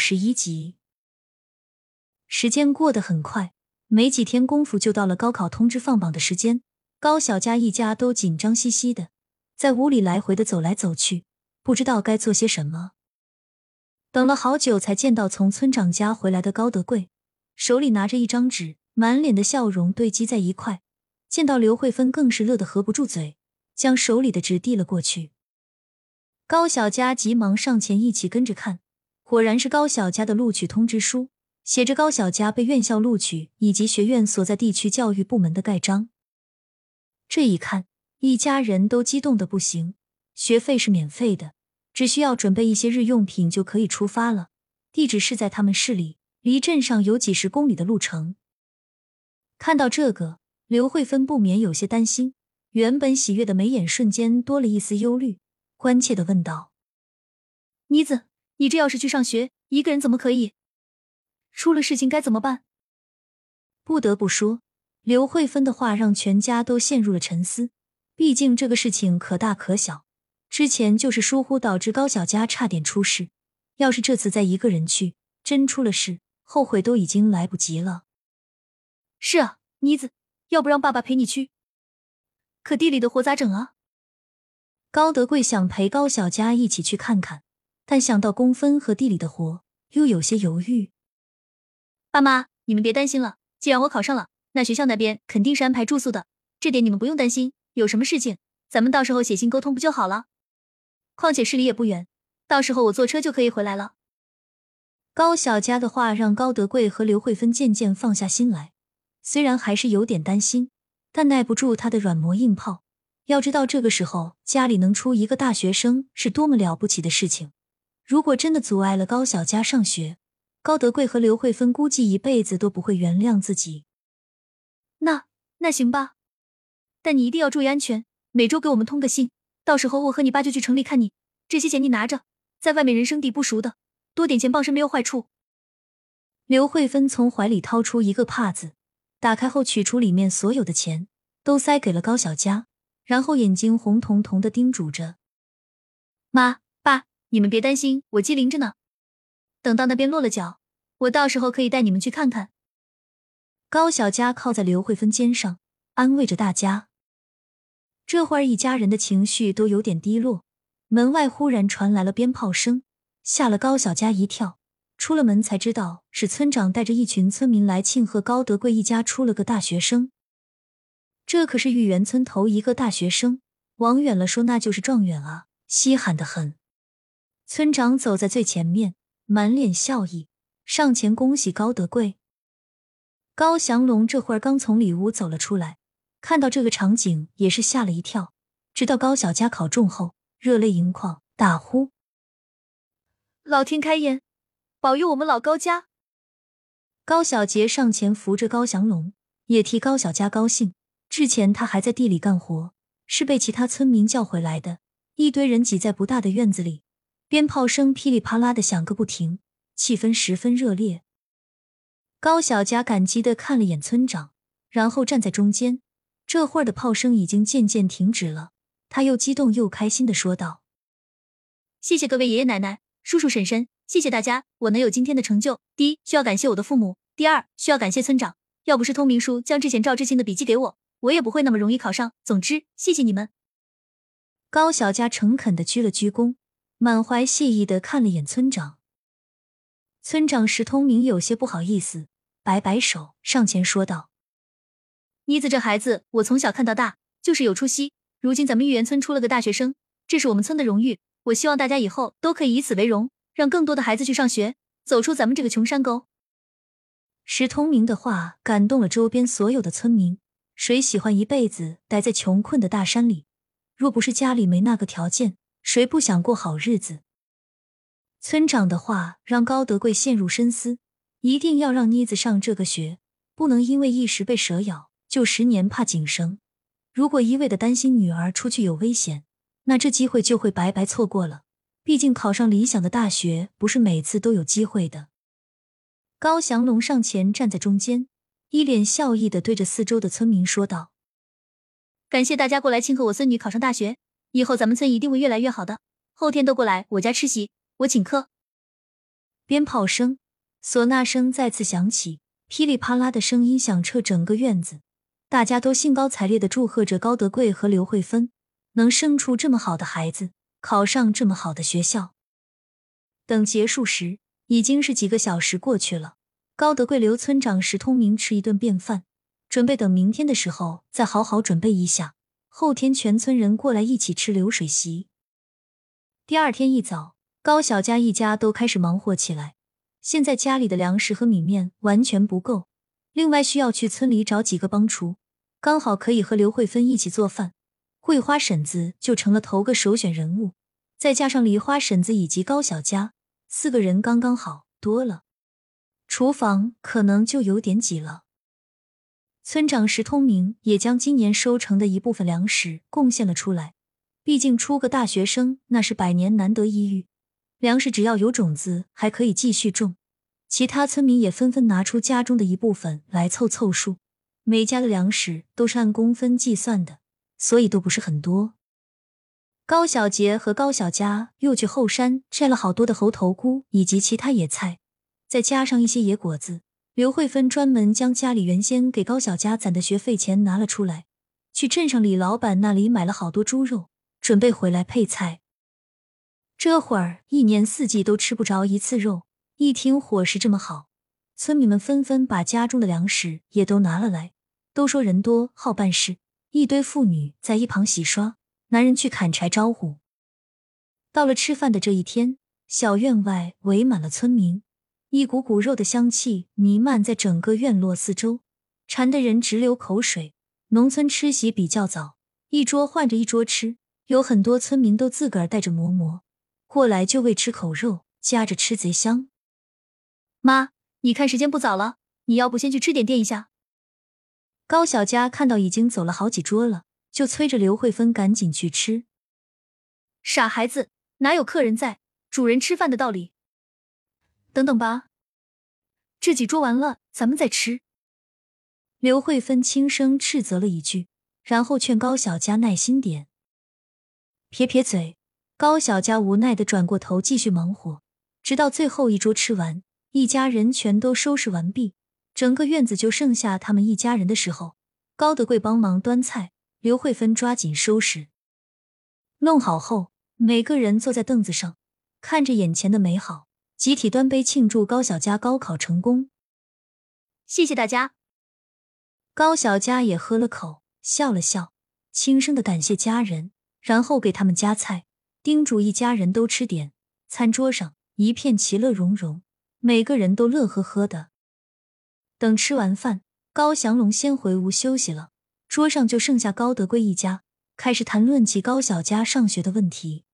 十一集。时间过得很快，没几天功夫就到了高考通知放榜的时间。高小佳一家都紧张兮兮的，在屋里来回的走来走去，不知道该做些什么。等了好久，才见到从村长家回来的高德贵，手里拿着一张纸，满脸的笑容堆积在一块。见到刘慧芬，更是乐得合不住嘴，将手里的纸递了过去。高小佳急忙上前一起跟着看，果然是高小佳的录取通知书。写着高小佳被院校录取以及学院所在地区教育部门的盖章。这一看，一家人都激动的不行。学费是免费的，只需要准备一些日用品就可以出发了。地址是在他们市里，离镇上有几十公里的路程。看到这个，刘慧芬不免有些担心，原本喜悦的眉眼瞬间多了一丝忧虑，关切的问道：“妮子，你这要是去上学，一个人怎么可以？”出了事情该怎么办？不得不说，刘慧芬的话让全家都陷入了沉思。毕竟这个事情可大可小，之前就是疏忽导致高小佳差点出事。要是这次再一个人去，真出了事，后悔都已经来不及了。是啊，妮子，要不让爸爸陪你去？可地里的活咋整啊？高德贵想陪高小佳一起去看看，但想到工分和地里的活，又有些犹豫。爸妈，你们别担心了。既然我考上了，那学校那边肯定是安排住宿的，这点你们不用担心。有什么事情，咱们到时候写信沟通不就好了？况且市里也不远，到时候我坐车就可以回来了。高小佳的话让高德贵和刘慧芬渐渐放下心来，虽然还是有点担心，但耐不住他的软磨硬泡。要知道，这个时候家里能出一个大学生是多么了不起的事情。如果真的阻碍了高小佳上学，高德贵和刘慧芬估计一辈子都不会原谅自己。那那行吧，但你一定要注意安全，每周给我们通个信，到时候我和你爸就去城里看你。这些钱你拿着，在外面人生地不熟的，多点钱傍身没有坏处。刘慧芬从怀里掏出一个帕子，打开后取出里面所有的钱，都塞给了高小佳，然后眼睛红彤彤的叮嘱着：“妈，你们别担心，我机灵着呢。”等到那边落了脚，我到时候可以带你们去看看。高小佳靠在刘慧芬肩上，安慰着大家。这会儿一家人的情绪都有点低落。门外忽然传来了鞭炮声，吓了高小佳一跳。出了门才知道是村长带着一群村民来庆贺高德贵一家出了个大学生。这可是玉园村头一个大学生，往远了说那就是状元啊，稀罕的很。村长走在最前面。满脸笑意，上前恭喜高德贵。高祥龙这会儿刚从里屋走了出来，看到这个场景也是吓了一跳。直到高小佳考中后，热泪盈眶，大呼：“老天开眼，保佑我们老高家！”高小杰上前扶着高祥龙，也替高小佳高兴。之前他还在地里干活，是被其他村民叫回来的。一堆人挤在不大的院子里。鞭炮声噼里啪啦的响个不停，气氛十分热烈。高小佳感激的看了眼村长，然后站在中间。这会儿的炮声已经渐渐停止了，他又激动又开心的说道：“谢谢各位爷爷奶奶、叔叔婶婶，谢谢大家，我能有今天的成就，第一需要感谢我的父母，第二需要感谢村长。要不是通明叔将之前赵志新的笔记给我，我也不会那么容易考上。总之，谢谢你们。”高小佳诚恳的鞠了鞠躬。满怀谢意的看了眼村长，村长石通明有些不好意思，摆摆手，上前说道：“妮子这孩子，我从小看到大，就是有出息。如今咱们玉园村出了个大学生，这是我们村的荣誉。我希望大家以后都可以以此为荣，让更多的孩子去上学，走出咱们这个穷山沟。”石通明的话感动了周边所有的村民。谁喜欢一辈子待在穷困的大山里？若不是家里没那个条件。谁不想过好日子？村长的话让高德贵陷入深思，一定要让妮子上这个学，不能因为一时被蛇咬，就十年怕井绳。如果一味的担心女儿出去有危险，那这机会就会白白错过了。毕竟考上理想的大学不是每次都有机会的。高祥龙上前站在中间，一脸笑意的对着四周的村民说道：“感谢大家过来庆贺我孙女考上大学。”以后咱们村一定会越来越好的。后天都过来我家吃席，我请客。鞭炮声、唢呐声再次响起，噼里啪啦的声音响彻整个院子。大家都兴高采烈的祝贺着高德贵和刘慧芬能生出这么好的孩子，考上这么好的学校。等结束时，已经是几个小时过去了。高德贵留村长石通明吃一顿便饭，准备等明天的时候再好好准备一下。后天全村人过来一起吃流水席。第二天一早，高小家一家都开始忙活起来。现在家里的粮食和米面完全不够，另外需要去村里找几个帮厨，刚好可以和刘慧芬一起做饭。桂花婶子就成了头个首选人物，再加上梨花婶子以及高小家，四个人刚刚好，多了。厨房可能就有点挤了。村长石通明也将今年收成的一部分粮食贡献了出来。毕竟出个大学生那是百年难得一遇，粮食只要有种子还可以继续种。其他村民也纷纷拿出家中的一部分来凑凑数。每家的粮食都是按公分计算的，所以都不是很多。高小杰和高小佳又去后山摘了好多的猴头菇以及其他野菜，再加上一些野果子。刘慧芬专门将家里原先给高小佳攒的学费钱拿了出来，去镇上李老板那里买了好多猪肉，准备回来配菜。这会儿一年四季都吃不着一次肉，一听伙食这么好，村民们纷纷把家中的粮食也都拿了来。都说人多好办事，一堆妇女在一旁洗刷，男人去砍柴招呼。到了吃饭的这一天，小院外围满了村民。一股股肉的香气弥漫在整个院落四周，馋得人直流口水。农村吃席比较早，一桌换着一桌吃，有很多村民都自个儿带着馍馍过来，就为吃口肉，夹着吃贼香。妈，你看时间不早了，你要不先去吃点垫一下？高小佳看到已经走了好几桌了，就催着刘慧芬赶紧去吃。傻孩子，哪有客人在，主人吃饭的道理？等等吧，这几桌完了，咱们再吃。刘慧芬轻声斥责了一句，然后劝高小佳耐心点。撇撇嘴，高小佳无奈的转过头继续忙活，直到最后一桌吃完，一家人全都收拾完毕，整个院子就剩下他们一家人的时候，高德贵帮忙端菜，刘慧芬抓紧收拾。弄好后，每个人坐在凳子上，看着眼前的美好。集体端杯庆祝高小佳高考成功，谢谢大家。高小佳也喝了口，笑了笑，轻声的感谢家人，然后给他们夹菜，叮嘱一家人都吃点。餐桌上一片其乐融融，每个人都乐呵呵的。等吃完饭，高祥龙先回屋休息了，桌上就剩下高德贵一家，开始谈论起高小佳上学的问题。